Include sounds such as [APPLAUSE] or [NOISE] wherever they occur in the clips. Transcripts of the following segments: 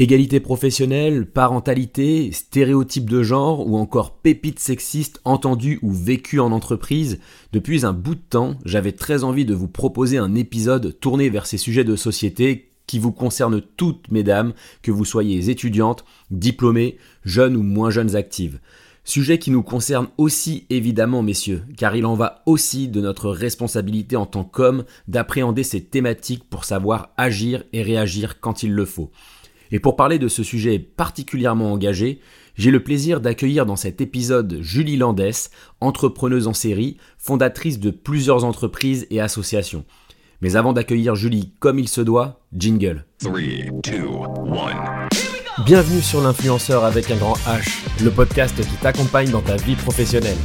Égalité professionnelle, parentalité, stéréotypes de genre ou encore pépites sexistes entendues ou vécues en entreprise, depuis un bout de temps, j'avais très envie de vous proposer un épisode tourné vers ces sujets de société qui vous concernent toutes, mesdames, que vous soyez étudiantes, diplômées, jeunes ou moins jeunes actives. Sujet qui nous concerne aussi évidemment, messieurs, car il en va aussi de notre responsabilité en tant qu'hommes d'appréhender ces thématiques pour savoir agir et réagir quand il le faut. Et pour parler de ce sujet particulièrement engagé, j'ai le plaisir d'accueillir dans cet épisode Julie Landès, entrepreneuse en série, fondatrice de plusieurs entreprises et associations. Mais avant d'accueillir Julie comme il se doit, jingle. Bienvenue sur l'influenceur avec un grand H, le podcast qui t'accompagne dans ta vie professionnelle.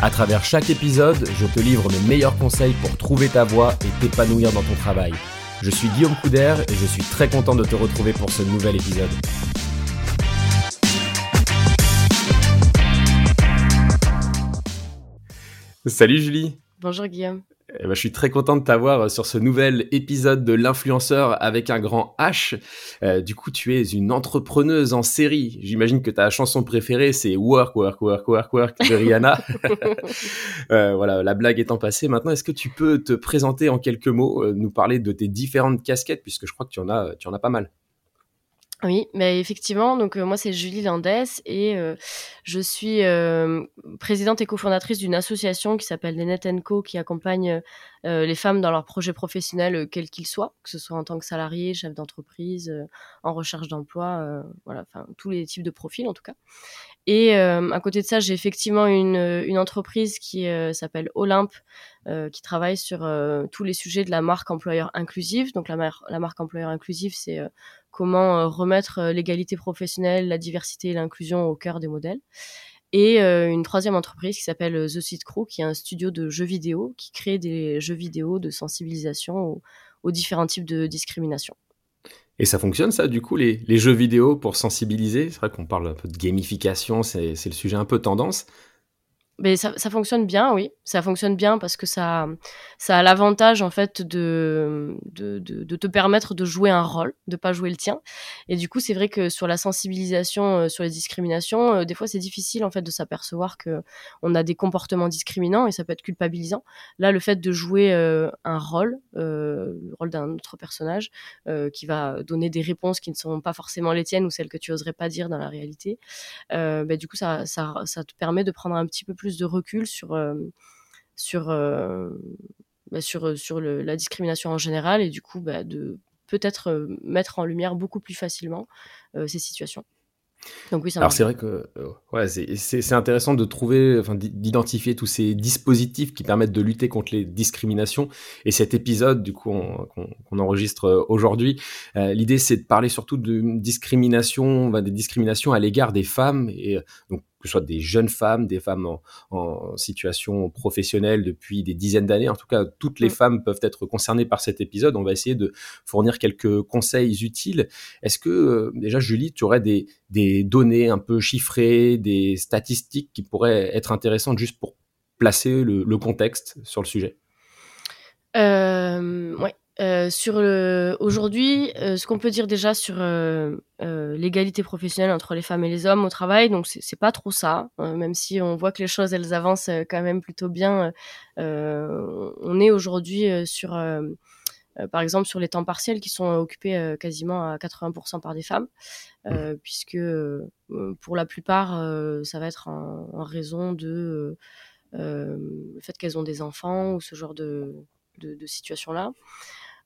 À travers chaque épisode, je te livre mes meilleurs conseils pour trouver ta voie et t'épanouir dans ton travail. Je suis Guillaume Couder et je suis très content de te retrouver pour ce nouvel épisode. Salut Julie Bonjour Guillaume eh ben, je suis très content de t'avoir sur ce nouvel épisode de l'influenceur avec un grand H. Euh, du coup, tu es une entrepreneuse en série. J'imagine que ta chanson préférée, c'est Work, Work, Work, Work, Work de Rihanna. [LAUGHS] euh, voilà, la blague étant passée. Maintenant, est-ce que tu peux te présenter en quelques mots, euh, nous parler de tes différentes casquettes, puisque je crois que tu en as, tu en as pas mal. Oui, mais effectivement, donc euh, moi c'est Julie Landès et euh, je suis euh, présidente et cofondatrice d'une association qui s'appelle Les Net Co qui accompagne les femmes dans leurs projets professionnels quels qu'ils soient, que ce soit en tant que salarié, chef d'entreprise, en recherche d'emploi, voilà, enfin tous les types de profils en tout cas. Et à côté de ça, j'ai effectivement une, une entreprise qui s'appelle Olympe, qui travaille sur tous les sujets de la marque employeur inclusive. Donc la marque employeur inclusive, c'est comment euh, remettre euh, l'égalité professionnelle, la diversité et l'inclusion au cœur des modèles. Et euh, une troisième entreprise qui s'appelle The Seed Crew, qui est un studio de jeux vidéo qui crée des jeux vidéo de sensibilisation aux, différents types de discrimination. Et ça fonctionne ça, du coup, les, les jeux vidéo pour sensibiliser? C'est vrai qu'on parle un peu de gamification, c'est le sujet un peu tendance. Mais ça, fonctionne bien, oui. Ça fonctionne bien parce que ça, ça a l'avantage en fait de, de, de, de, te permettre de jouer un rôle, de pas jouer le tien. Et du coup, c'est vrai que sur la sensibilisation, euh, sur les discriminations, euh, des fois c'est difficile en fait de s'apercevoir que on a des comportements discriminants et ça peut être culpabilisant. Là, le fait de jouer euh, un rôle, le rôle d'un autre personnage, qui va donner des réponses qui ne sont pas forcément les tiennes ou celles que tu oserais pas dire dans la réalité, bah, du coup, ça, ça, ça te permet de prendre un petit peu plus de recul sur, euh, sur, euh, bah, sur, sur la discrimination en général et du coup bah, de peut-être euh, mettre en lumière beaucoup plus facilement ces situations. Donc oui, ça Alors c'est vrai que ouais, c'est intéressant de trouver, enfin d'identifier tous ces dispositifs qui permettent de lutter contre les discriminations. Et cet épisode, du coup, qu'on enregistre aujourd'hui, l'idée c'est de parler surtout de discrimination, des discriminations à l'égard des femmes. Et donc que ce soit des jeunes femmes, des femmes en, situation professionnelle depuis des dizaines d'années. En tout cas, toutes les mm. femmes peuvent être concernées par cet épisode. On va essayer de fournir quelques conseils utiles. Est-ce que, euh, déjà, Julie, tu aurais des, données un peu chiffrées, des statistiques qui pourraient être intéressantes juste pour placer le, contexte sur le sujet? Euh, ouais. Euh, sur le aujourd'hui, euh, ce qu'on peut dire déjà sur euh, l'égalité professionnelle entre les femmes et les hommes au travail, donc c'est pas trop ça, hein, même si on voit que les choses elles avancent quand même plutôt bien. on est aujourd'hui sur, par exemple, sur les temps partiels qui sont occupés quasiment à 80% par des femmes, mmh. puisque pour la plupart, ça va être en, raison de le fait qu'elles ont des enfants ou ce genre de, de, de situation-là. Euh,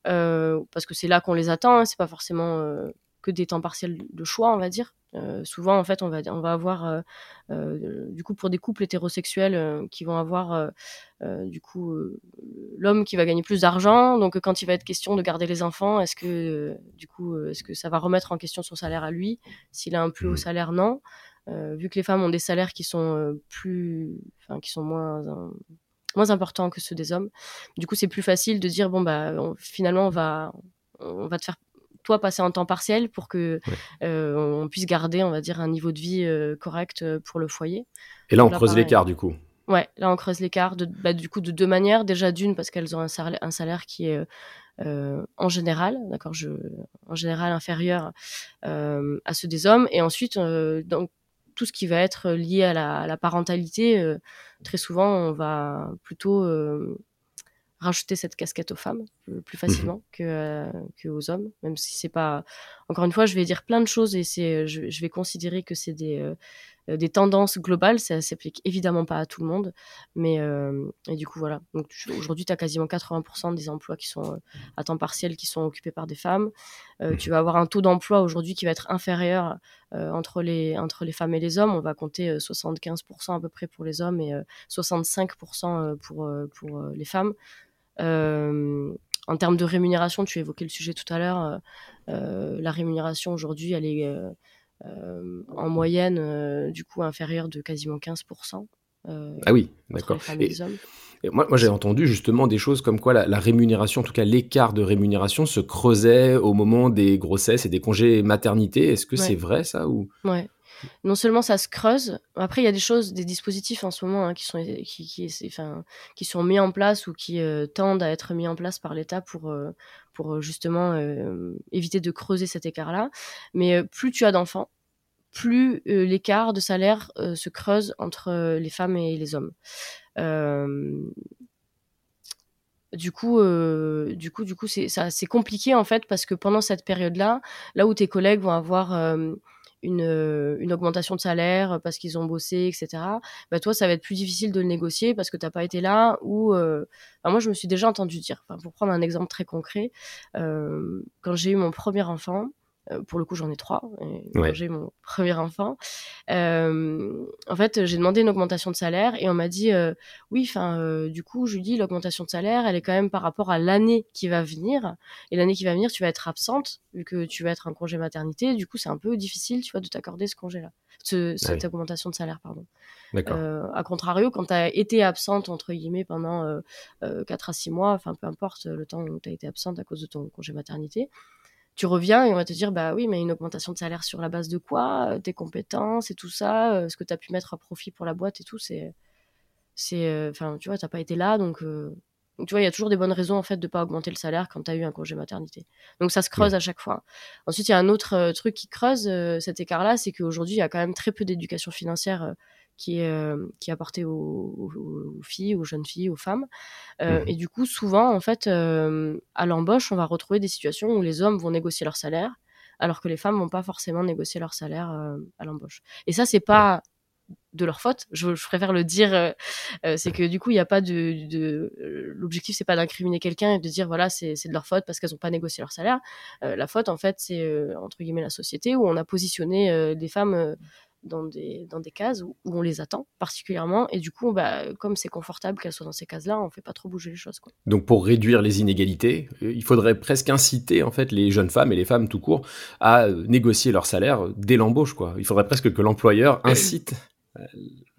parce que c'est là qu'on les attend. Hein, c'est pas forcément euh, que des temps partiels de choix, on va dire. Euh, souvent, en fait, on va, on va avoir, du coup, pour des couples hétérosexuels qui vont avoir, du coup, l'homme qui va gagner plus d'argent. Donc, quand il va être question de garder les enfants, est-ce que, du coup, est-ce que ça va remettre en question son salaire à lui? S'il a un plus haut mmh. salaire, non. vu que les femmes ont des salaires qui sont plus, enfin, qui sont moins moins importants que ceux des hommes. Du coup, c'est plus facile de dire bon bah finalement on va on va te faire toi passer en temps partiel pour que euh, on puisse garder on va dire un niveau de vie euh, correct euh, pour le foyer. Et là on creuse l'écart du coup. Ouais, là on creuse l'écart de, bah, du coup de deux manières. Déjà d'une parce qu'elles ont un salaire, un salaire qui est en général, d'accord, je, en général inférieurs à ceux des hommes. Et ensuite, donc tout ce qui va être lié à la, à la parentalité, très souvent, on va plutôt rajouter cette casquette aux femmes plus mmh facilement que, euh, que aux hommes, même si c'est pas. Encore une fois, je vais dire plein de choses et c'est, je, je vais considérer que c'est des, euh, euh, des tendances globales. Ça s'applique évidemment pas à tout le monde, mais euh, et du coup voilà. Donc aujourd'hui, tu as quasiment 80% des emplois qui sont à temps partiel qui sont occupés par des femmes. Tu vas avoir un taux d'emploi aujourd'hui qui va être inférieur entre les entre les femmes et les hommes. On va compter 75% à peu près pour les hommes et 65% pour pour les femmes. Euh, en termes de rémunération, tu évoquais le sujet tout à l'heure. Euh, euh, la rémunération aujourd'hui, elle est en moyenne du coup inférieure de quasiment 15%. ah oui, d'accord. moi, moi j'ai entendu justement des choses comme quoi la, la rémunération, en tout cas l'écart de rémunération, se creusait au moment des grossesses et des congés maternité. Est-ce que c'est vrai ça ou Ouais non seulement ça se creuse, après il y a des choses, des dispositifs en ce moment hein, qui, sont, qui, sont mis en place ou qui euh, tendent à être mis en place par l'État pour, euh, pour euh, justement éviter de creuser cet écart-là. Mais plus tu as d'enfants, plus l'écart de salaire se creuse entre les femmes et les hommes. Du coup, du coup, c'est compliqué en fait parce que pendant cette période-là, là où tes collègues vont avoir une augmentation de salaire parce qu'ils ont bossé, etc. Bah toi, ça va être plus difficile de le négocier parce que tu n'as pas été là. Ou euh, moi, je me suis déjà entendu dire, pour prendre un exemple très concret, euh, quand j'ai eu mon premier enfant, euh, pour le coup, j'en ai trois. J'ai mon premier enfant. Euh, en fait, j'ai demandé une augmentation de salaire et on m'a dit euh, oui. Enfin, du coup, je lui dis l'augmentation de salaire, elle est quand même par rapport à l'année qui va venir. Et l'année qui va venir, tu vas être absente vu que tu vas être en congé maternité. Du coup, c'est un peu difficile, tu vois, de t'accorder ce congé-là, cette augmentation de salaire, pardon. A contrario, quand tu as été absente entre guillemets pendant 4 à 6 mois, enfin peu importe le temps où tu as été absente à cause de ton congé maternité, tu reviens et on va te dire bah oui mais une augmentation de salaire sur la base de quoi euh, tes compétences et tout ça euh, ce que tu as pu mettre à profit pour la boîte et tout c'est c'est euh, enfin tu vois t'as pas été là donc tu vois il y a toujours des bonnes raisons en fait de pas augmenter le salaire quand tu as eu un congé maternité. Donc ça se creuse à chaque fois. Ensuite il y a un autre truc qui creuse cet écart là c'est qu'aujourd'hui il y a quand même très peu d'éducation financière qui est, euh, qui est aux, filles, aux jeunes filles, aux femmes. Euh, mmh. Et du coup, souvent, en fait, euh, à l'embauche, on va retrouver des situations où les hommes vont négocier leur salaire, alors que les femmes vont pas forcément négocier leur salaire à l'embauche. Et ça, c'est pas de leur faute. Je, préfère le dire. c'est que du coup, il n'y a pas de. de L'objectif, c'est pas d'incriminer quelqu'un et de dire voilà, c'est de leur faute parce qu'elles n'ont pas négocié leur salaire. la faute, en fait, c'est entre guillemets la société où on a positionné des femmes dans des, dans des cases où, on les attend particulièrement. Et du coup, bah, comme c'est confortable qu'elles soient dans ces cases-là, on fait pas trop bouger les choses. Quoi. Donc pour réduire les inégalités, euh, il faudrait presque inciter en fait les jeunes femmes et les femmes tout court à euh, négocier leur salaire dès l'embauche. Quoi. Il faudrait presque que l'employeur incite [CLEARS THROAT]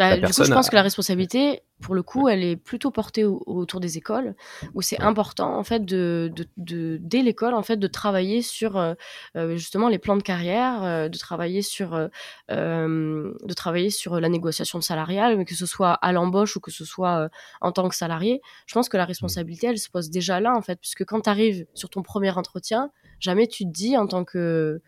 bah, du coup, je pense que la responsabilité, pour le coup, elle est plutôt portée autour des écoles, où c'est important, en fait, de, de, dès l'école, en fait, de travailler sur euh, euh, justement les plans de carrière, euh, de travailler sur, de travailler sur la négociation de salariale, mais que ce soit à l'embauche ou que ce soit en tant que salarié. Je pense que la responsabilité, elle se pose déjà là, en fait, puisque quand tu arrives sur ton premier entretien, jamais tu te dis en tant que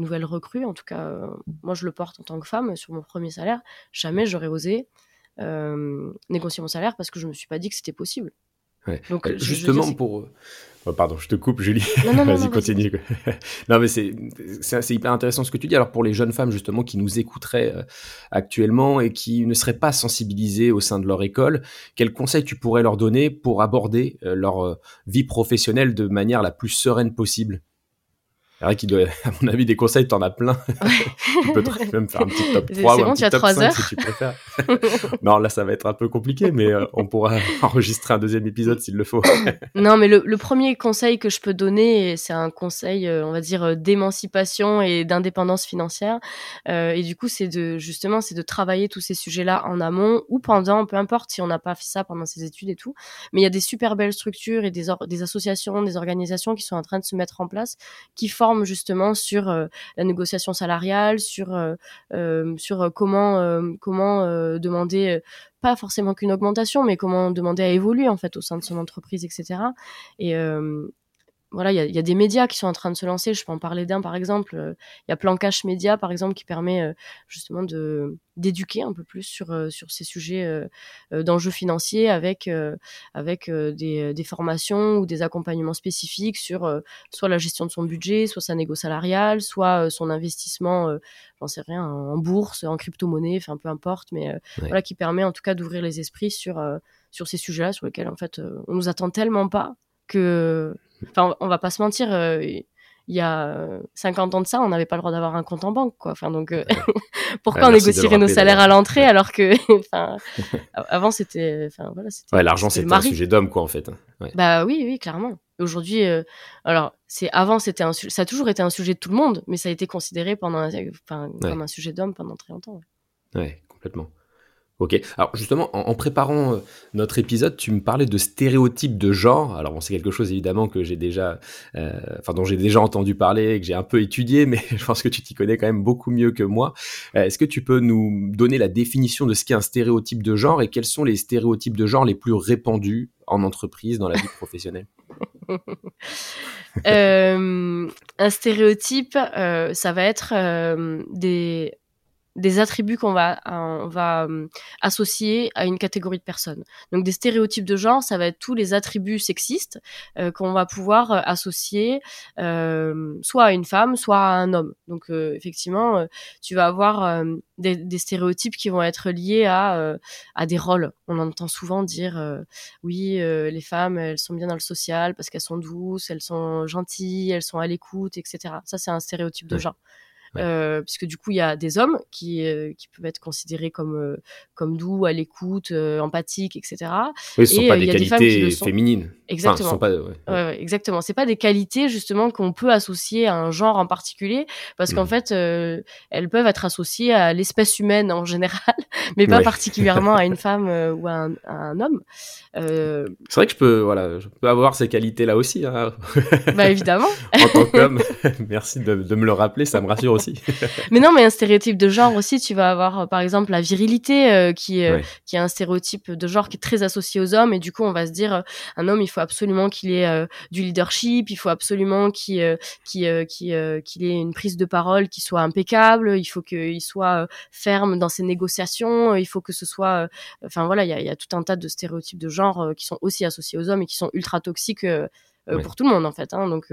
nouvelle recrue, en tout cas, euh, moi je le porte en tant que femme sur mon premier salaire, jamais j'aurais osé euh, négocier mon salaire parce que je me suis pas dit que c'était possible. Donc, euh, justement pour. Oh, pardon, je te coupe, Julie. [LAUGHS] Vas-y, continue. [LAUGHS] non, mais c'est, c'est, hyper intéressant ce que tu dis. Alors, pour les jeunes femmes, justement, qui nous écouteraient actuellement et qui ne seraient pas sensibilisées au sein de leur école, quels conseils tu pourrais leur donner pour aborder leur vie professionnelle de manière la plus sereine possible? Vrai qu'il doit, [LAUGHS] à mon avis, des conseils, t'en as plein. [LAUGHS] tu peux même faire un petit top [LAUGHS] 3 ou un petit top 5 si tu préfères. non, là, ça va être un peu compliqué, mais euh, on pourra enregistrer un deuxième épisode s'il le faut. non, mais le, premier conseil que je peux donner, c'est un conseil, euh, on va dire, euh, d'émancipation et d'indépendance financière. et du coup, c'est de, justement, c'est de travailler tous ces sujets-là en amont ou pendant, peu importe si on n'a pas fait ça pendant ses études et tout. Mais il y a des super belles structures et des, des associations, des organisations qui sont en train de se mettre en place, qui forment justement sur la négociation salariale, sur sur comment comment demander pas forcément qu'une augmentation, mais comment demander à évoluer en fait au sein de son entreprise, etc. Et, voilà, il y a, des médias qui sont en train de se lancer. Je peux en parler d'un, par exemple. Euh, il y a Plan Cash Média, par exemple, qui permet euh, justement de d'éduquer un peu plus sur euh, sur ces sujets d'enjeux financiers avec avec des, des, formations ou des accompagnements spécifiques sur soit la gestion de son budget, soit sa négo salariale, soit son investissement, j'en sais rien, en bourse, en crypto-monnaie, enfin peu importe, mais voilà, qui permet en tout cas d'ouvrir les esprits sur sur ces sujets-là, sur lesquels en fait on nous attend tellement pas que Enfin, on va pas se mentir, euh, il y a 50 ans de ça, on n'avait pas le droit d'avoir un compte en banque, quoi. Enfin, donc, euh, [LAUGHS] pourquoi on négocierait nos salaires à l'entrée alors que, [LAUGHS] enfin, [LAUGHS] avant c'était, enfin voilà, c'était. Ouais, l'argent c'était un sujet d'homme, quoi, en fait. Bah oui, oui, clairement. Aujourd'hui, euh, alors c'est avant c'était un, ça a toujours été un sujet de tout le monde, mais ça a été considéré pendant, enfin, comme un sujet d'homme pendant très longtemps. ouais complètement. Ok. Alors justement, en, préparant euh, notre épisode, tu me parlais de stéréotypes de genre. Alors bon, c'est quelque chose évidemment que j'ai déjà, euh, enfin dont j'ai déjà entendu parler, que j'ai un peu étudié, mais [LAUGHS] je pense que tu t'y connais quand même beaucoup mieux que moi. Euh, est-ce que tu peux nous donner la définition de ce qu'est un stéréotype de genre et quels sont les stéréotypes de genre les plus répandus en entreprise dans la vie professionnelle? [LAUGHS] Un stéréotype, ça va être des des attributs qu'on va, on va euh, associer à une catégorie de personnes. Donc des stéréotypes de genre, ça va être tous les attributs sexistes euh, qu'on va pouvoir euh, associer soit à une femme, soit à un homme. Donc effectivement, tu vas avoir des, stéréotypes qui vont être liés à, à des rôles. On entend souvent dire oui, les femmes, elles sont bien dans le social parce qu'elles sont douces, elles sont gentilles, elles sont à l'écoute, etc. Ça, c'est un stéréotype de genre. Euh, puisque du coup il y a des hommes qui, euh, qui peuvent être considérés comme euh, comme doux, à l'écoute, empathiques, etc. Oui, ce ne sont pas des qualités féminines. Exactement. pas, ouais. exactement. C'est pas des qualités justement qu'on peut associer à un genre en particulier, parce qu'en mmh. fait elles peuvent être associées à l'espèce humaine en général, [LAUGHS] mais pas particulièrement à une [LAUGHS] femme ou à un, à un homme. C'est vrai que je peux voilà, je peux avoir ces qualités là aussi. Hein. Bah évidemment. [LAUGHS] en tant qu'homme, merci de, de me le rappeler, ça me rassure aussi. [LAUGHS] mais non, mais un stéréotype de genre aussi, tu vas avoir euh, par exemple la virilité euh, qui est qui est un stéréotype de genre qui est très associé aux hommes et du coup on va se dire euh, un homme il faut absolument qu'il ait du leadership, il faut absolument qu'il qu'il qu'il ait une prise de parole qui soit impeccable, il faut qu'il soit ferme dans ses négociations, il faut que ce soit enfin voilà, il y a, y a, tout un tas de stéréotypes de genre qui sont aussi associés aux hommes et qui sont ultra toxiques pour tout le monde en fait. Hein, donc,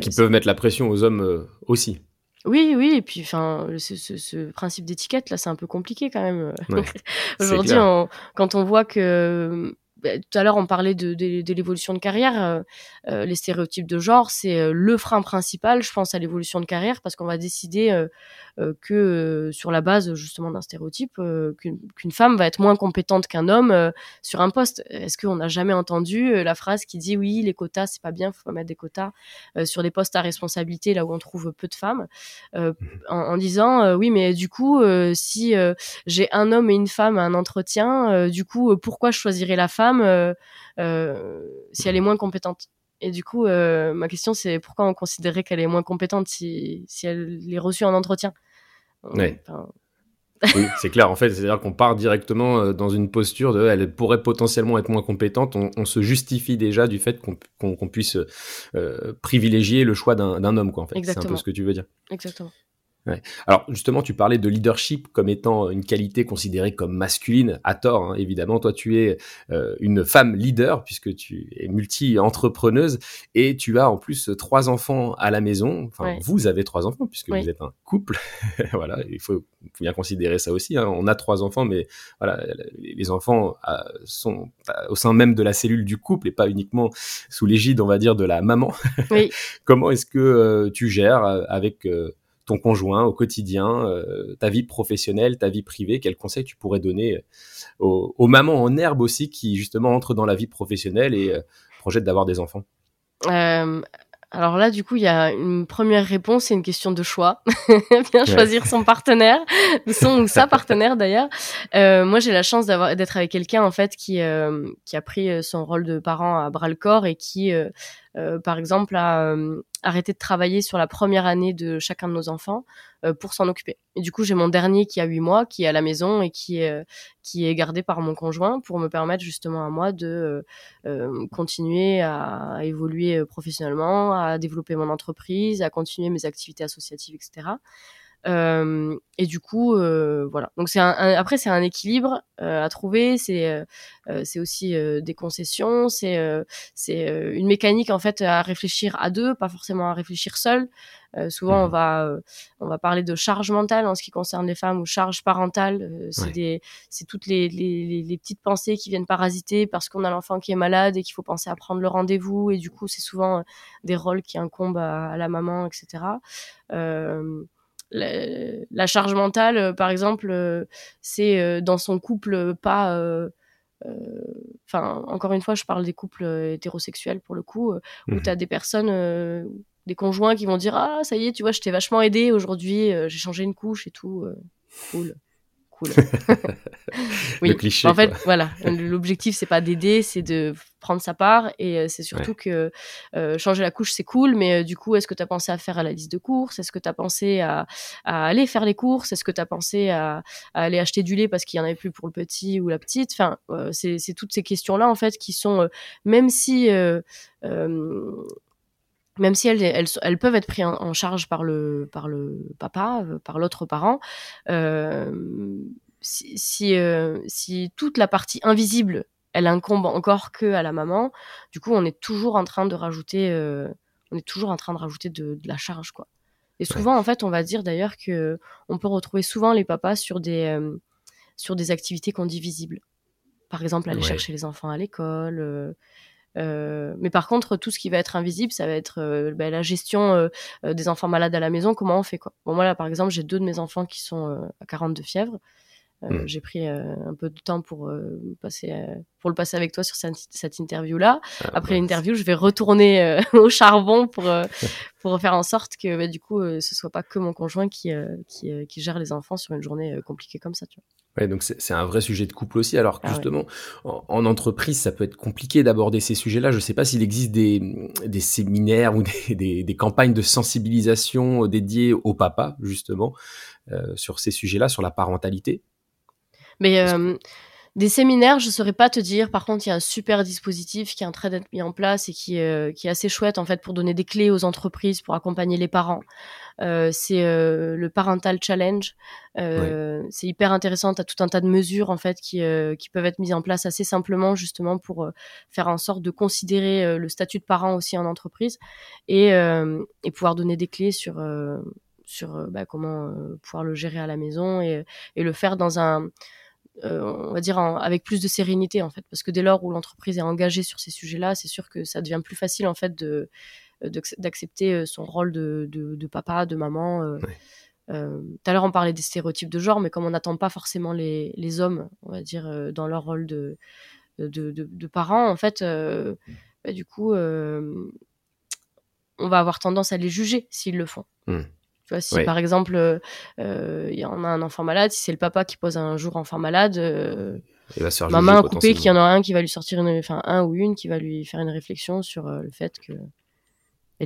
qui peuvent mettre la pression aux hommes aussi. Oui, oui, et puis enfin, ce, ce, principe d'étiquette là, c'est un peu compliqué quand même. [LAUGHS] Aujourd'hui, quand on voit que tout à l'heure on parlait de, de, l'évolution de carrière, euh, euh, les stéréotypes de genre, c'est euh, le frein principal, je pense, à l'évolution de carrière, parce qu'on va décider euh, que sur la base justement d'un stéréotype euh, qu'une femme va être moins compétente qu'un homme sur un poste. Est-ce qu'on n'a jamais entendu la phrase qui dit oui les quotas c'est pas bien, faut pas mettre des quotas sur des postes à responsabilité là où on trouve peu de femmes, mmh en, disant oui mais du coup si j'ai un homme et une femme à un entretien, du coup pourquoi je choisirais la femme si elle est moins compétente et du coup, euh, ma question, c'est pourquoi on considérait qu'elle est moins compétente si, si elle est reçue en entretien Oui, [LAUGHS] c'est clair. En fait, c'est-à-dire qu'on part directement euh, dans une posture de elle pourrait potentiellement être moins compétente. On, se justifie déjà du fait qu'on puisse euh, privilégier le choix d'un homme. Quoi, en fait. C'est un peu ce que tu veux dire. Exactement. Alors justement, tu parlais de leadership comme étant une qualité considérée comme masculine, à tort hein, évidemment. Toi, tu es euh, une femme leader puisque tu es multi-entrepreneuse et tu as en plus trois enfants à la maison. Enfin, vous avez trois enfants puisque vous êtes un couple. [LAUGHS] voilà, il faut, bien considérer ça aussi. Hein. On a trois enfants, mais voilà, les enfants euh, sont au sein même de la cellule du couple et pas uniquement sous l'égide, on va dire, de la maman. [LAUGHS] Comment est-ce que euh, tu gères avec ton conjoint au quotidien, euh, ta vie professionnelle, ta vie privée, quels conseils tu pourrais donner euh, aux, mamans en herbe aussi qui justement entrent dans la vie professionnelle et euh, projettent d'avoir des enfants? Alors là, du coup, il y a une première réponse, c'est une question de choix. [LAUGHS] Bien choisir son partenaire, son ou sa [LAUGHS] partenaire d'ailleurs. moi, j'ai la chance d'avoir d'être avec quelqu'un en fait qui qui a pris son rôle de parent à bras le corps et qui, par exemple, a arrêté de travailler sur la première année de chacun de nos enfants pour s'en occuper. Et du coup, j'ai mon dernier qui a 8 mois, qui est à la maison et qui est, qui est gardé par mon conjoint pour me permettre justement à moi de continuer à, évoluer professionnellement, à développer mon entreprise, à continuer mes activités associatives, etc. Euh, et du coup, euh, voilà. Donc c'est un, après c'est un équilibre euh, à trouver. C'est c'est aussi des concessions. C'est c'est une mécanique en fait à réfléchir à deux, pas forcément à réfléchir seul. souvent on mmh. va on va parler de charge mentale en ce qui concerne les femmes ou charge parentale. c'est des c'est toutes les, les, les, petites pensées qui viennent parasiter parce qu'on a l'enfant qui est malade et qu'il faut penser à prendre le rendez-vous et du coup c'est souvent des rôles qui incombent à, à la maman, etc. Euh, la, charge mentale, euh, par exemple, euh, c'est euh, dans son couple pas. Enfin, encore une fois, je parle des couples hétérosexuels pour le coup, où mmh tu as des personnes, des conjoints qui vont dire Ah, ça y est, tu vois, je t'ai vachement aidé aujourd'hui, j'ai changé une couche et tout. cool. [LAUGHS] oui. cliché, en fait, voilà, l'objectif c'est pas d'aider, c'est de prendre sa part et euh, c'est surtout que euh, changer la couche c'est cool, mais euh, du coup, est-ce que tu as pensé à faire la liste de courses? Est-ce que tu as pensé à, aller faire les courses? Est-ce que tu as pensé à, aller acheter du lait parce qu'il y en avait plus pour le petit ou la petite? Enfin, c'est toutes ces questions-là en fait qui sont, même si même si elles, elles, elles, peuvent être prises en, charge par le, par le papa, euh, par l'autre parent, euh, si, si, euh, si, toute la partie invisible, elle incombe encore que à la maman, du coup, on est toujours en train de rajouter, euh, on est toujours en train de rajouter de, de la charge, quoi. Et souvent, en fait, on va dire d'ailleurs que on peut retrouver souvent les papas sur des, sur des activités qu'on dit visibles. Par exemple, aller chercher les enfants à l'école euh, mais par contre, tout ce qui va être invisible, ça va être euh, bah, la gestion euh, des enfants malades à la maison. Comment on fait quoi Bon, moi là, par exemple, j'ai deux de mes enfants qui sont à 42 fièvres. Mmh. J'ai pris un peu de temps pour passer, pour le passer avec toi sur cette, cette interview là. Ah, Après l'interview, je vais retourner [LAUGHS] au charbon pour [LAUGHS] pour faire en sorte que bah, du coup, ce soit pas que mon conjoint qui qui, qui, gère les enfants sur une journée compliquée comme ça. Tu vois. Ouais, donc c'est un vrai sujet de couple aussi. Alors ah justement, en, entreprise, ça peut être compliqué d'aborder ces sujets-là. Je ne sais pas s'il existe des, des, séminaires ou [LAUGHS] des, des, des, campagnes de sensibilisation dédiées au papa, justement, euh, sur ces sujets-là, sur la parentalité. Mais euh, des séminaires, je saurais pas te dire. Par contre, il y a un super dispositif qui est en train d'être mis en place et qui, euh, qui est assez chouette en fait pour donner des clés aux entreprises pour accompagner les parents. Euh, c'est euh, le Parental Challenge. C'est hyper intéressant. T'as tout un tas de mesures en fait qui, qui peuvent être mises en place assez simplement justement pour faire en sorte de considérer le statut de parent aussi en entreprise et, et pouvoir donner des clés sur sur bah, comment pouvoir le gérer à la maison et, et le faire dans un euh, on va dire avec plus de sérénité en fait. Parce que dès lors où l'entreprise est engagée sur ces sujets-là c'est sûr que ça devient plus facile en fait de d'accepter euh, son rôle de, de, papa de maman euh, tout à l'heure on parlait des stéréotypes de genre mais comme on n'attend pas forcément les, les, hommes on va dire dans leur rôle de de, de parents en fait bah, du coup on va avoir tendance à les juger s'ils le font. Mmh si par exemple, euh, euh, il y en a un enfant malade, si c'est le papa qui pose un jour enfant malade, euh, maman a coupé qu'il y en a un qui va lui sortir une, enfin un ou une qui va lui faire une réflexion sur le fait que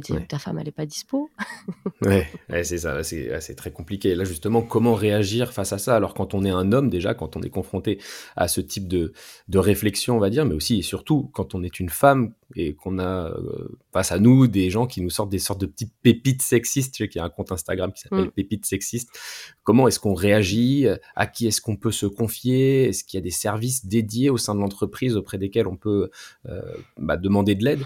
ta femme, elle n'est pas dispo. [LAUGHS] ouais, c'est ça, c'est très compliqué. Là, justement, comment réagir face à ça? Alors, quand on est un homme, déjà, quand on est confronté à ce type de, de réflexion, on va dire, mais aussi et surtout quand on est une femme et qu'on a euh, face à nous des gens qui nous sortent des sortes de petites pépites sexistes. Je sais qu'il y a un compte Instagram qui s'appelle mm. Pépites sexistes. Comment est-ce qu'on réagit? À qui est-ce qu'on peut se confier? Est-ce qu'il y a des services dédiés au sein de l'entreprise auprès desquels on peut euh, bah, demander de l'aide?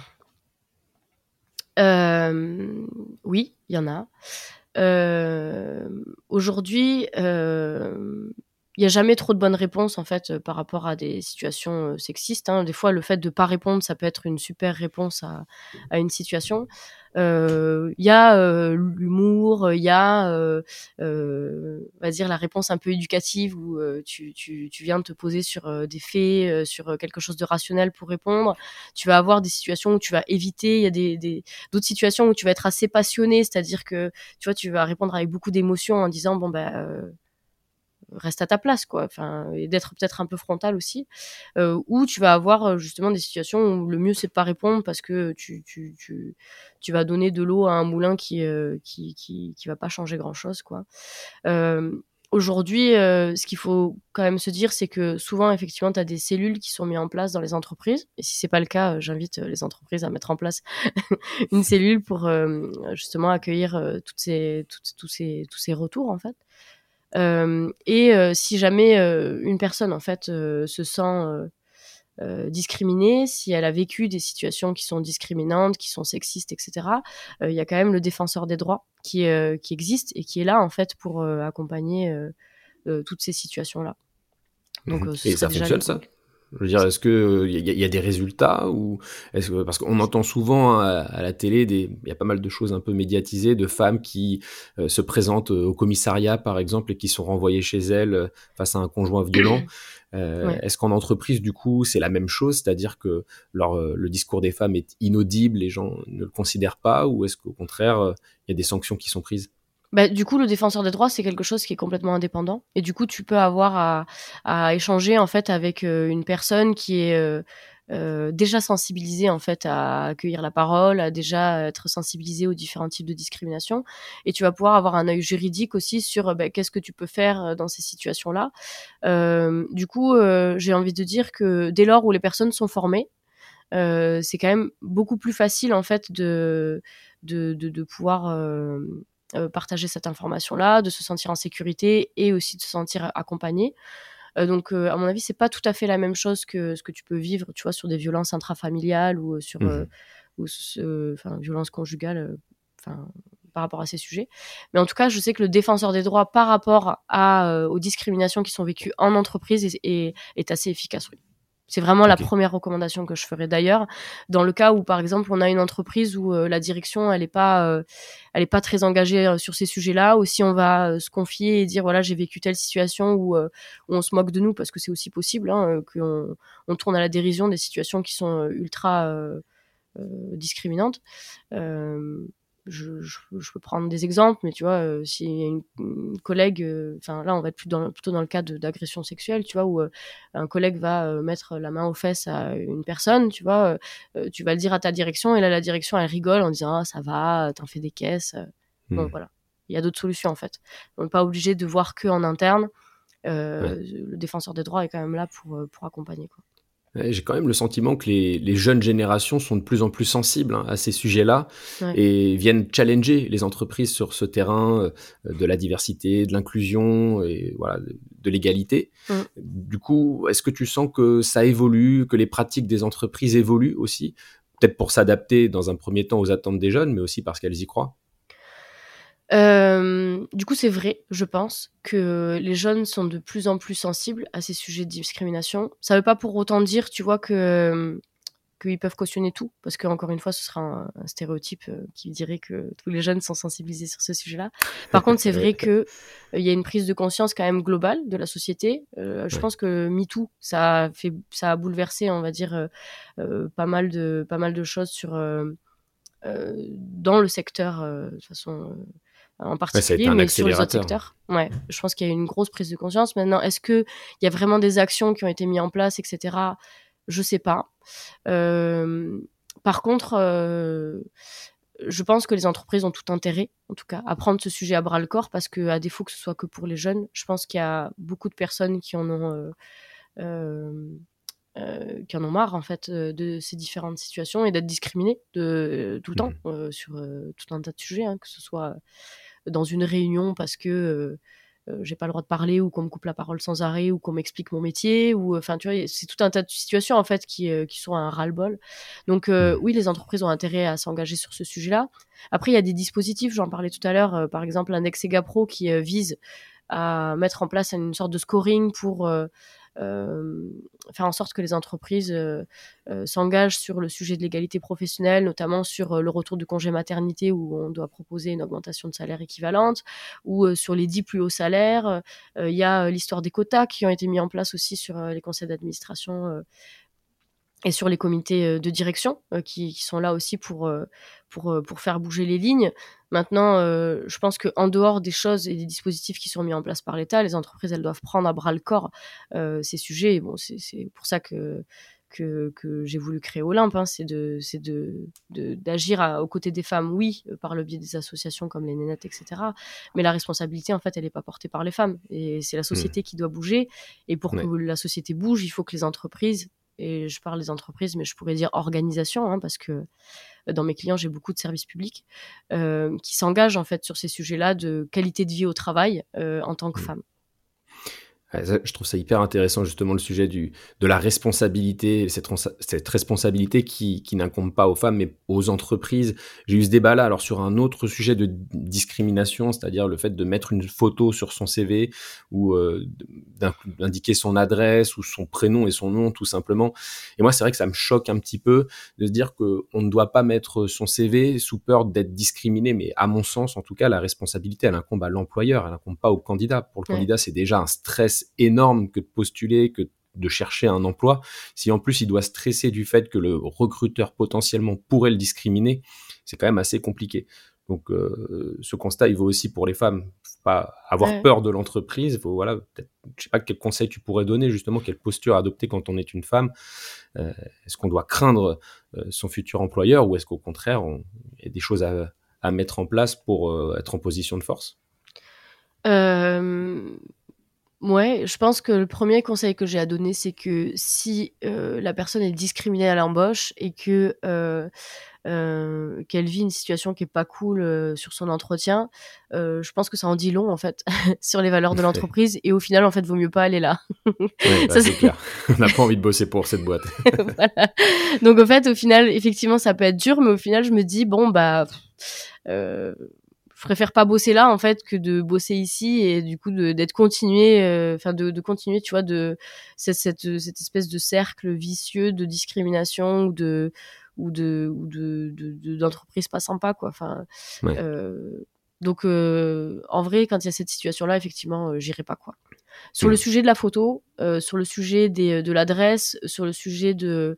Oui, il y en a. Euh, aujourd'hui, euh, il n'y a jamais trop de bonnes réponses en fait par rapport à des situations sexistes. Hein. Des fois, le fait de ne pas répondre, ça peut être une super réponse à, à une situation. Il euh, y a euh, l'humour, il y a, euh, on va dire, la réponse un peu éducative où tu, tu, tu, viens de te poser sur des faits, sur quelque chose de rationnel pour répondre. Tu vas avoir des situations où tu vas éviter. Il y a des, des d'autres situations où tu vas être assez passionné, c'est-à-dire que tu vois, tu vas répondre avec beaucoup d'émotion en disant bon ben reste à ta place, quoi. Enfin, et d'être peut-être un peu frontal aussi. ou tu vas avoir justement des situations où le mieux c'est de pas répondre parce que tu, tu, tu, tu vas donner de l'eau à un moulin qui, qui, qui, qui va pas changer grand chose, quoi. Aujourd'hui, euh, ce qu'il faut quand même se dire, c'est que souvent, effectivement, tu as des cellules qui sont mises en place dans les entreprises. Et si c'est pas le cas, euh, j'invite euh, les entreprises à mettre en place [LAUGHS] une cellule pour justement accueillir toutes ces, tous, ces, tous ces retours, en fait. Et si jamais une personne, en fait, se sent euh, discriminée, si elle a vécu des situations qui sont discriminantes, qui sont sexistes, etc., euh, il y a quand même le défenseur des droits qui, euh, qui existe et qui est là en fait pour accompagner toutes ces situations-là. Donc, mhm. et ça fonctionne ça? Je veux dire, est-ce que il y, a des résultats ou est-ce que parce qu'on entend souvent à, la télé des il y a pas mal de choses un peu médiatisées de femmes qui se présentent au commissariat par exemple et qui sont renvoyées chez elles face à un conjoint violent. [CLEARS THROAT] Euh, est-ce qu'en entreprise, du coup, c'est la même chose, c'est-à-dire que leur, euh, le discours des femmes est inaudible, les gens ne le considèrent pas, ou est-ce qu'au contraire, euh, il y a des sanctions qui sont prises? Bah, du coup, le défenseur des droits, c'est quelque chose qui est complètement indépendant. Et du coup, tu peux avoir à, à échanger en fait avec une personne qui est euh, déjà sensibilisé en fait à accueillir la parole, à déjà être sensibilisé aux différents types de discrimination, et tu vas pouvoir avoir un œil juridique aussi sur bah, qu'est-ce que tu peux faire euh, dans ces situations-là. Euh, du coup, j'ai envie de dire que dès lors où les personnes sont formées, c'est quand même beaucoup plus facile en fait de de, de, de pouvoir partager cette information-là, de se sentir en sécurité et aussi de se sentir accompagné. Euh, donc, euh, à mon avis, c'est pas tout à fait la même chose que ce que tu peux vivre, tu vois, sur des violences intrafamiliales ou euh, sur, mmh ou violences conjugales, enfin, par rapport à ces sujets. Mais en tout cas, je sais que le défenseur des droits par rapport à, aux discriminations qui sont vécues en entreprise est, est, est assez efficace. Oui. C'est vraiment la première recommandation que je ferais. D'ailleurs, dans le cas où, par exemple, on a une entreprise où euh, la direction, elle est pas, euh, elle est pas très engagée euh, sur ces sujets-là, ou si on va se confier et dire voilà, j'ai vécu telle situation où, on se moque de nous, parce que c'est aussi possible, hein, qu'on on tourne à la dérision des situations qui sont ultra discriminantes je, je, peux prendre des exemples, mais tu vois, euh, si une, une collègue, euh, enfin là, on va être plus dans, plutôt dans le cas d'agression sexuelle, tu vois, où euh, un collègue va mettre la main aux fesses à une personne, tu vois, tu vas le dire à ta direction, et là, la direction, elle rigole en disant, ah, ça va, t'en fais des caisses. Bon, hmm. voilà. Il y a d'autres solutions, en fait. On n'est pas obligé de voir que en interne. Le défenseur des droits est quand même là pour, pour accompagner, quoi. J'ai quand même le sentiment que les, les, jeunes générations sont de plus en plus sensibles hein, à ces sujets-là et viennent challenger les entreprises sur ce terrain euh, de la diversité, de l'inclusion et voilà de, l'égalité. Du coup, est-ce que tu sens que ça évolue, que les pratiques des entreprises évoluent aussi, peut-être pour s'adapter dans un premier temps aux attentes des jeunes, mais aussi parce qu'elles y croient? Euh, du coup, c'est vrai, je pense, que les jeunes sont de plus en plus sensibles à ces sujets de discrimination. Ça ne veut pas pour autant dire, tu vois, que qu'ils peuvent cautionner tout, parce que encore une fois, ce sera un, stéréotype euh, qui dirait que tous les jeunes sont sensibilisés sur ce sujet-là. Par contre, c'est vrai que euh, il y a une prise de conscience quand même globale de la société. je pense que MeToo, ça a fait, ça a bouleversé, on va dire, pas mal de pas mal de choses sur dans le secteur de façon en particulier, mais sur les autres secteurs. Ouais, je pense qu'il y a une grosse prise de conscience. Maintenant, est-ce qu'il y a vraiment des actions qui ont été mises en place, etc. Je sais pas. Euh, par contre, euh, je pense que les entreprises ont tout intérêt, en tout cas, à prendre ce sujet à bras le corps, parce que à défaut que ce soit que pour les jeunes, je pense qu'il y a beaucoup de personnes qui en ont. Euh, qui en ont marre en fait de ces différentes situations et d'être discriminées de tout le temps mmh. sur tout un tas de sujets, hein, que ce soit dans une réunion parce que j'ai pas le droit de parler ou qu'on me coupe la parole sans arrêt ou qu'on m'explique mon métier ou enfin tu vois c'est tout un tas de situations en fait qui, qui sont un ras-le-bol donc mmh. oui les entreprises ont intérêt à s'engager sur ce sujet là après il y a des dispositifs j'en parlais tout à l'heure par exemple l'index EGAPRO qui vise à mettre en place une sorte de scoring pour faire en sorte que les entreprises euh, euh, s'engagent sur le sujet de l'égalité professionnelle, notamment sur le retour du congé maternité où on doit proposer une augmentation de salaire équivalente, ou sur les 10 plus hauts salaires. Il y a l'histoire des quotas qui ont été mis en place aussi sur les conseils d'administration et sur les comités de direction qui, qui, sont là aussi pour, pour, pour faire bouger les lignes. Maintenant, je pense qu'en dehors des choses et des dispositifs qui sont mis en place par l'État, les entreprises, elles doivent prendre à bras le corps ces sujets. bon, c'est pour ça que que, que j'ai voulu créer Olympe, hein, c'est de, c'est de, d'agir aux côtés des femmes, oui, euh, par le biais des associations comme les Nénettes, etc. Mais la responsabilité, en fait, elle n'est pas portée par les femmes. Et c'est la société mmh. qui doit bouger. Et pour que la société bouge, il faut que les entreprises, et je parle des entreprises, mais je pourrais dire organisations, hein, parce que euh, dans mes clients, j'ai beaucoup de services publics euh, qui s'engagent en fait sur ces sujets-là de qualité de vie au travail en tant que mmh. femme. Je trouve ça hyper intéressant justement le sujet du, de la responsabilité, cette, cette responsabilité qui, qui n'incombe pas aux femmes mais aux entreprises. J'ai eu ce débat là alors sur un autre sujet de discrimination, c'est-à-dire le fait de mettre une photo sur son CV ou euh, d'indiquer son adresse ou son prénom et son nom tout simplement. Et moi c'est vrai que ça me choque un petit peu de se dire qu'on ne doit pas mettre son CV sous peur d'être discriminé, mais à mon sens en tout cas la responsabilité elle incombe à l'employeur, elle incombe pas au candidat. Pour le candidat c'est déjà un stress énorme que de postuler, que de chercher un emploi. Si en plus il doit stresser du fait que le recruteur potentiellement pourrait le discriminer, c'est quand même assez compliqué. Donc euh, ce constat, il vaut aussi pour les femmes. Faut pas avoir peur de l'entreprise. Faut voilà, je sais pas quel conseil tu pourrais donner justement, quelle posture adopter quand on est une femme. Euh, est-ce qu'on doit craindre euh, son futur employeur ou est-ce qu'au contraire, il y a des choses à, à mettre en place pour être en position de force? Ouais, je pense que le premier conseil que j'ai à donner, c'est que si euh, la personne est discriminée à l'embauche et que euh, euh, qu'elle vit une situation qui est pas cool sur son entretien, je pense que ça en dit long en fait [LAUGHS] sur les valeurs de l'entreprise et au final en fait vaut mieux pas aller là. ouais, [LAUGHS] bah, c'est clair. On n'a pas envie de bosser pour cette boîte. [LAUGHS] voilà. Donc en fait au final effectivement ça peut être dur, mais au final je me dis bon bah je préfère pas bosser là en fait que de bosser ici et du coup d'être continué euh, enfin de, de, continuer tu vois de cette, cette, cette, espèce de cercle vicieux de discrimination ou de ou de ou de d'entreprise pas sympa quoi. Enfin euh, donc euh, en vrai quand il y a cette situation là effectivement j'irai pas quoi. Sur le sujet de la photo sur le sujet des, de l'adresse sur le sujet de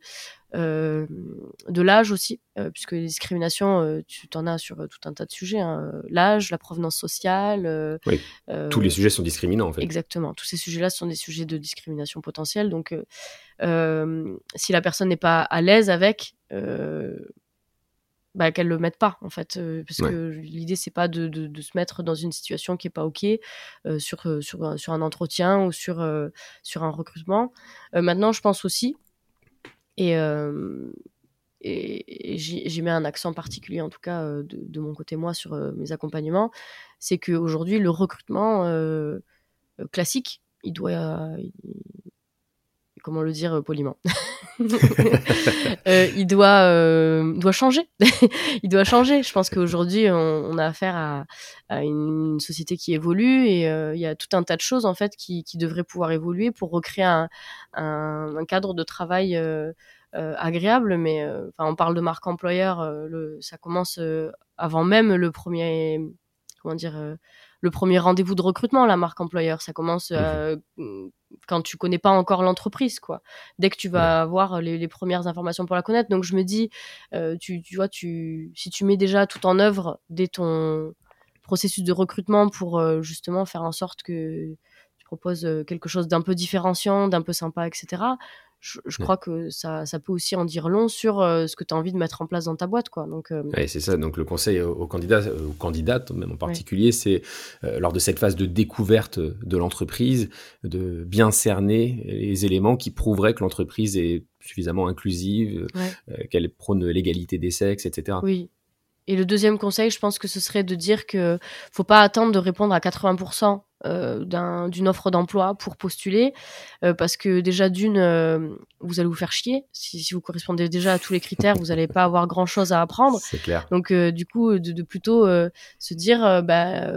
de l'âge aussi, euh, puisque les discriminations, euh, tu t'en as sur tout un tas de sujets. Hein. L'âge, la provenance sociale. oui. Tous les sujets sont discriminants en fait. Exactement. Tous ces sujets-là sont des sujets de discrimination potentielle. Donc, si la personne n'est pas à l'aise avec, bah, qu'elle le mette pas en fait parce que l'idée c'est pas de, de, se mettre dans une situation qui est pas ok sur, sur, sur un entretien ou sur, sur un recrutement maintenant je pense aussi et, euh, et, j'y mets un accent particulier, en tout cas euh, de, mon côté, moi, sur euh, mes accompagnements, c'est qu'aujourd'hui, le recrutement classique, il doit, comment le dire poliment. [LAUGHS] Il doit doit changer. [LAUGHS] Il doit changer. Je pense qu'aujourd'hui on, a affaire à, une, société qui évolue et il y a tout un tas de choses en fait qui, devraient pouvoir évoluer pour recréer un, cadre de travail euh, agréable, mais euh, on parle de marque employeur, euh, ça commence avant même le premier, comment dire, le premier rendez-vous de recrutement, la marque employeur. Ça commence mmh quand tu connais pas encore l'entreprise, quoi. Dès que tu vas avoir les, premières informations pour la connaître. Donc je me dis, tu, tu, vois, tu, si tu mets déjà tout en œuvre dès ton processus de recrutement pour justement faire en sorte que tu proposes quelque chose d'un peu différenciant, d'un peu sympa, etc je, crois que ça, ça, peut aussi en dire long sur euh, ce que tu as envie de mettre en place dans ta boîte. Quoi. Donc, euh, c'est ça. Donc, le conseil aux candidats, euh, aux candidates même en particulier, c'est lors de cette phase de découverte de l'entreprise, de bien cerner les éléments qui prouveraient que l'entreprise est suffisamment inclusive, qu'elle prône l'égalité des sexes, etc. Oui. Et le deuxième conseil, je pense que ce serait de dire que faut pas attendre de répondre à 80% euh, d'une offre d'emploi pour postuler, euh, parce que déjà d'une, euh, vous allez vous faire chier. Si, si, vous correspondez déjà à tous les critères, vous n'allez pas avoir grand-chose à apprendre. C'est clair. Donc du coup, de, de plutôt se dire, bah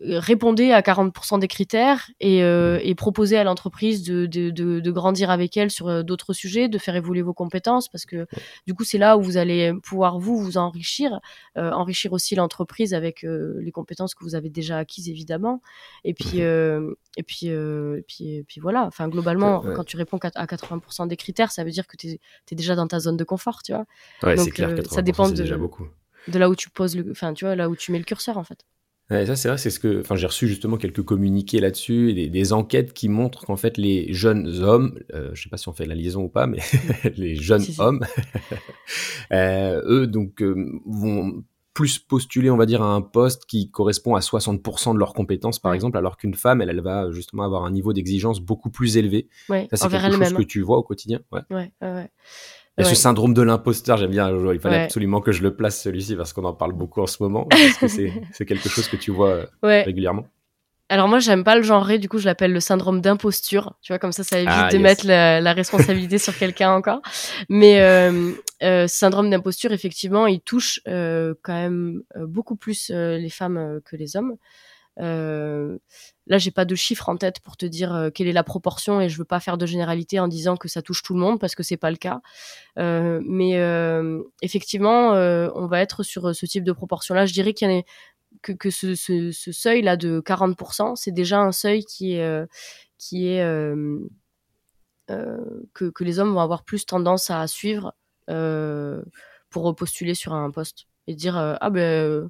répondez à 40% des critères et, euh, et proposez à l'entreprise de, de, de, de, grandir avec elle sur euh, d'autres sujets, de faire évoluer vos compétences, parce que du coup c'est là où vous allez pouvoir vous vous enrichir, euh, enrichir aussi l'entreprise avec euh, les compétences que vous avez déjà acquises évidemment, et puis euh, et puis et puis et puis voilà. Enfin globalement, quand tu réponds à 80% des critères, ça veut dire que tu es, es, déjà dans ta zone de confort, tu vois. Ouais, c'est clair. ça dépend de, déjà beaucoup. de là où tu poses le, enfin tu vois là où tu mets le curseur en fait. Ouais, ça c'est vrai, c'est ce que, enfin j'ai reçu justement quelques communiqués là-dessus, des, des, enquêtes qui montrent qu'en fait les jeunes hommes, euh, je sais pas si on fait la liaison ou pas, mais [LAUGHS] les jeunes si, si. hommes, [LAUGHS] euh, eux donc euh, vont plus postuler, on va dire, à un poste qui correspond à 60% de leurs compétences, par exemple, alors qu'une femme, elle, elle va justement avoir un niveau d'exigence beaucoup plus élevé. Ouais, ça, c'est quelque chose que tu vois au quotidien. Ouais, ouais, ouais. Il y a ce syndrome de l'imposteur, j'aime bien, il fallait ouais. absolument que je le place celui-ci parce qu'on en parle beaucoup en ce moment. Est-ce que [LAUGHS] c'est quelque chose que tu vois ouais. régulièrement alors moi j'aime pas le genre du coup je l'appelle le syndrome d'imposture tu vois comme ça ça évite ah, de yes. mettre la, la responsabilité sur quelqu'un encore mais euh, euh, syndrome d'imposture effectivement il touche euh, quand même beaucoup plus euh, les femmes euh, que les hommes euh, là, j'ai pas de chiffre en tête pour te dire euh, quelle est la proportion et je veux pas faire de généralité en disant que ça touche tout le monde parce que c'est pas le cas. Euh, mais effectivement, on va être sur ce type de proportion-là. Je dirais qu'il y en a que, ce, ce, ce, seuil là de 40%, c'est déjà un seuil qui est qui est que, que les hommes vont avoir plus tendance à suivre pour postuler sur un poste et dire ah ben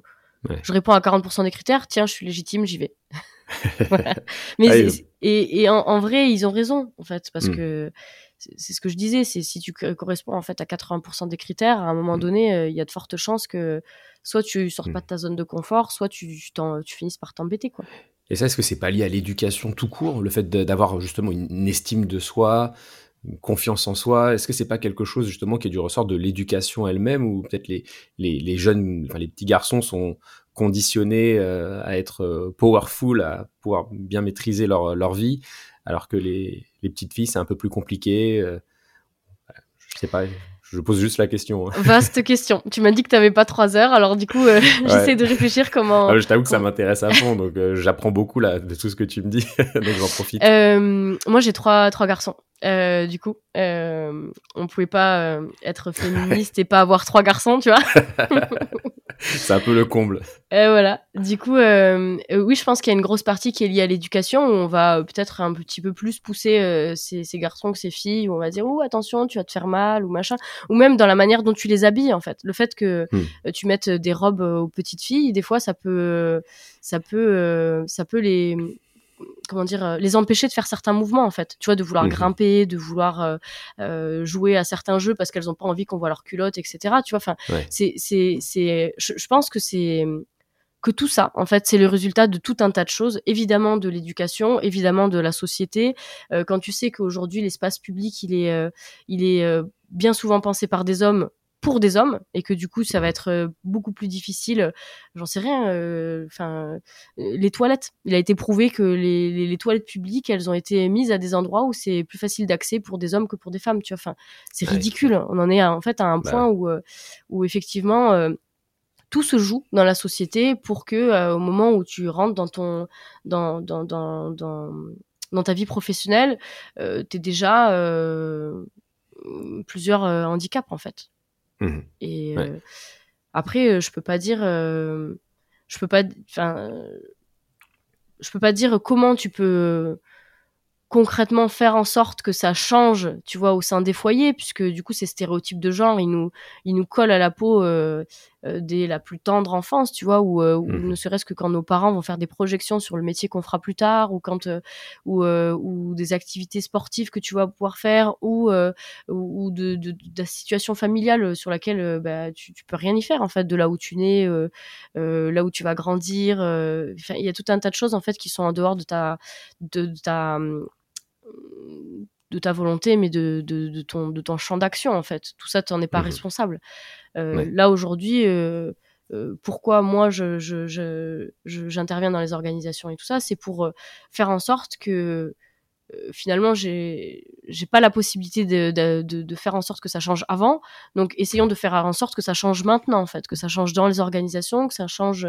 Ouais. Je réponds à 40% des critères, tiens, je suis légitime, j'y vais. [LAUGHS] [LAUGHS] voilà. Mais ah, et, et en, en, vrai, ils ont raison en fait, parce mm. que c'est ce que je disais, c'est si tu corresponds en fait à 80% des critères, à un moment mm. donné, euh, il y a de fortes chances que soit tu sors mm. pas de ta zone de confort, soit tu, tu, tu finisses par t'embêter quoi. Et ça, est-ce que c'est pas lié à l'éducation tout court, le fait d'avoir justement une estime de soi, confiance en soi Est-ce que c'est pas quelque chose justement qui est du ressort de l'éducation elle-même ou peut-être les, les, les, jeunes, enfin les petits garçons sont conditionnés euh, à être euh, powerful, à pouvoir bien maîtriser leur, leur vie, alors que les, les petites filles c'est un peu plus compliqué. Euh, je sais pas. Je pose juste la question. Hein. Vaste question. Tu m'as dit que tu n'avais pas trois heures, alors du coup, euh, [LAUGHS] ouais. j'essaie de réfléchir comment. Ah, je t'avoue que ça m'intéresse à fond, donc euh, j'apprends beaucoup là de tout ce que tu me dis, [LAUGHS] donc j'en profite. Euh, moi, j'ai trois trois garçons. Euh, du coup, on pouvait pas être [LAUGHS] féministe et pas avoir trois garçons, tu vois. [LAUGHS] c'est un peu le comble. Euh, voilà. Du coup, euh, euh, oui, je pense qu'il y a une grosse partie qui est liée à l'éducation où on va peut-être un petit peu plus pousser euh, ces, ces, garçons que ces filles, où on va dire, oh, attention, tu vas te faire mal ou machin. Ou même dans la manière dont tu les habilles, en fait. Le fait que hmm. tu mettes des robes aux petites filles, des fois, ça peut, ça peut, ça peut les comment dire euh, les empêcher de faire certains mouvements en fait tu vois de vouloir mmh. grimper de vouloir euh, euh, jouer à certains jeux parce qu'elles ont pas envie qu'on voit leurs culottes etc tu vois enfin ouais. c'est c'est c'est je, je, pense que c'est que tout ça en fait c'est le résultat de tout un tas de choses évidemment de l'éducation évidemment de la société euh, quand tu sais qu'aujourd'hui l'espace public il est euh, il est euh, bien souvent pensé par des hommes pour des hommes et que du coup ça va être euh, beaucoup plus difficile j'en sais rien enfin euh, les toilettes il a été prouvé que les, les, les, toilettes publiques elles ont été mises à des endroits où c'est plus facile d'accès pour des hommes que pour des femmes tu vois enfin c'est ridicule ouais. on en est à, en fait à un bah. point où euh, où effectivement euh, tout se joue dans la société pour que euh, au moment où tu rentres dans ton dans dans dans dans, dans ta vie professionnelle euh, tu déjà plusieurs handicaps en fait Mmh. Et ouais. euh, après, euh, je peux pas dire, euh, je peux pas, enfin, je peux pas dire comment tu peux concrètement faire en sorte que ça change, tu vois, au sein des foyers, puisque du coup ces stéréotypes de genre, ils nous, ils nous collent à la peau euh, dès la plus tendre enfance, tu vois, ou, euh, mmh. ne serait-ce que quand nos parents vont faire des projections sur le métier qu'on fera plus tard, ou quand, euh, ou, euh, ou des activités sportives que tu vas pouvoir faire, ou, euh, ou de, de, de, la situation familiale sur laquelle bah, tu, tu peux rien y faire en fait, de là où tu nais, là où tu vas grandir. il y a tout un tas de choses en fait qui sont en dehors de ta, de, de ta de ta volonté, mais de, de, de, ton, de ton champ d'action, en fait. Tout ça, tu n'en es pas mmh. responsable. Euh, ouais. Là, aujourd'hui, euh, euh, pourquoi moi, je, je, j'interviens dans les organisations et tout ça, c'est pour faire en sorte que finalement, j'ai j'ai pas la possibilité de, de, de, de, faire en sorte que ça change avant. Donc, essayons de faire en sorte que ça change maintenant, en fait, que ça change dans les organisations, que ça change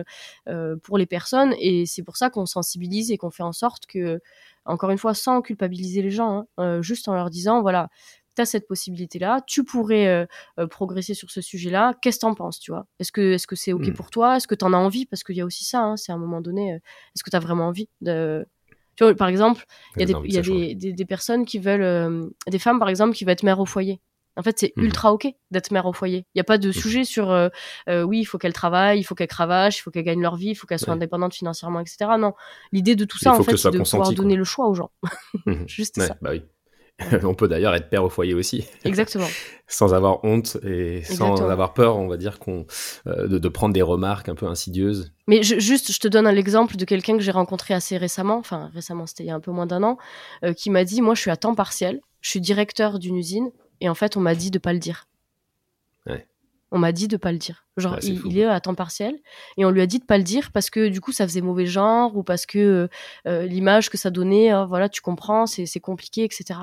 euh, pour les personnes. Et c'est pour ça qu'on sensibilise et qu'on fait en sorte que, encore une fois, sans culpabiliser les gens, hein, euh, juste en leur disant, voilà, tu as cette possibilité-là, tu pourrais euh, euh, progresser sur ce sujet-là, qu'est-ce que t'en penses, tu vois? Est-ce que est-ce que c'est OK mmh. pour toi? Est-ce que tu en as envie? Parce qu'il y a aussi ça, hein, c'est à un moment donné, est-ce que tu as vraiment envie de tu vois, par exemple, il y a, des, y a des, des, des, personnes qui veulent, des femmes par exemple, qui veulent être mère au foyer. En fait, c'est mmh. ultra ok d'être mère au foyer. Il n'y a pas de mmh. sujet sur euh, euh, oui, il faut qu'elle travaille, il faut qu'elle cravache, il faut qu'elle gagne leur vie, il faut qu'elle soit indépendante financièrement, etc. Non, l'idée de tout ça, en fait, c'est de pouvoir donner le choix aux gens. Mmh. [LAUGHS] Juste ça. Bah oui. [LAUGHS] on peut d'ailleurs être père au foyer aussi. Exactement. [LAUGHS] sans avoir honte et sans avoir peur, on va dire, qu'on euh, de, prendre des remarques un peu insidieuses. Mais juste, je te donne l'exemple de quelqu'un que j'ai rencontré assez récemment, enfin récemment, c'était il y a un peu moins d'un an, euh, qui m'a dit, moi je suis à temps partiel, je suis directeur d'une usine, et en fait on m'a dit de pas le dire. Ouais. On m'a dit de pas le dire. Genre, il, est à temps partiel et on lui a dit de pas le dire parce que du coup ça faisait mauvais genre ou parce que euh, l'image que ça donnait, oh, voilà, tu comprends, c'est compliqué, etc.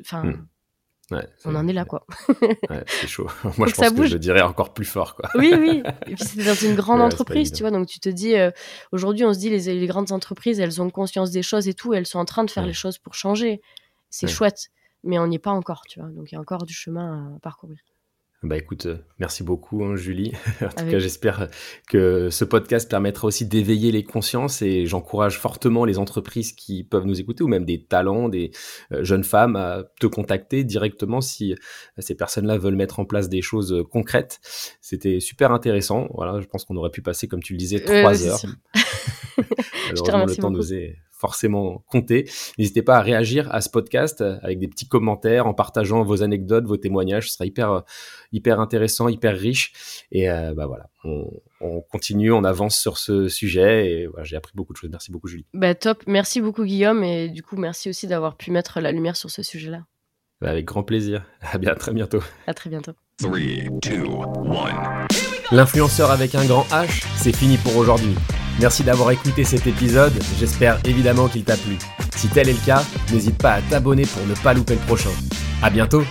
Enfin, hmm. on en est là, quoi. [LAUGHS] c'est chaud. [LAUGHS] Moi, je pense que je dirais encore plus fort, quoi. oui, oui. [LAUGHS] Et puis, c'est dans une grande entreprise, tu vois. Donc, tu te dis, euh, aujourd'hui, on se dit, les, les, grandes entreprises, elles ont conscience des choses et tout. elles sont en train de faire les choses pour changer. C'est chouette. Mais on n'y est pas encore, tu vois. Donc, il y a encore du chemin à parcourir. Bah écoute, euh, merci beaucoup hein, Julie. [LAUGHS] en tout cas, j'espère que ce podcast permettra aussi d'éveiller les consciences et j'encourage fortement les entreprises qui peuvent nous écouter ou même des talents, des euh, jeunes femmes à te contacter directement si euh, ces personnes-là veulent mettre en place des choses concrètes. C'était super intéressant. Voilà, je pense qu'on aurait pu passer, comme tu le disais, trois heures. [LAUGHS] [LAUGHS] Malheureusement, le temps nous est forcément compter. N'hésitez pas à réagir à ce podcast avec des petits commentaires, en partageant vos anecdotes, vos témoignages. Ce sera hyper, hyper intéressant, hyper riche. Et euh, bah voilà, on, continue, on avance sur ce sujet. Et voilà, j'ai appris beaucoup de choses. Merci beaucoup, Julie. Bah, top. Merci beaucoup, Guillaume. Et du coup, merci aussi d'avoir pu mettre la lumière sur ce sujet-là. Bah, avec grand plaisir. [LAUGHS] À bien, très bientôt. À très bientôt. L'influenceur avec un grand H, c'est fini pour aujourd'hui. Merci d'avoir écouté cet épisode, j'espère évidemment qu'il t'a plu. Si tel est le cas, n'hésite pas à t'abonner pour ne pas louper le prochain. À bientôt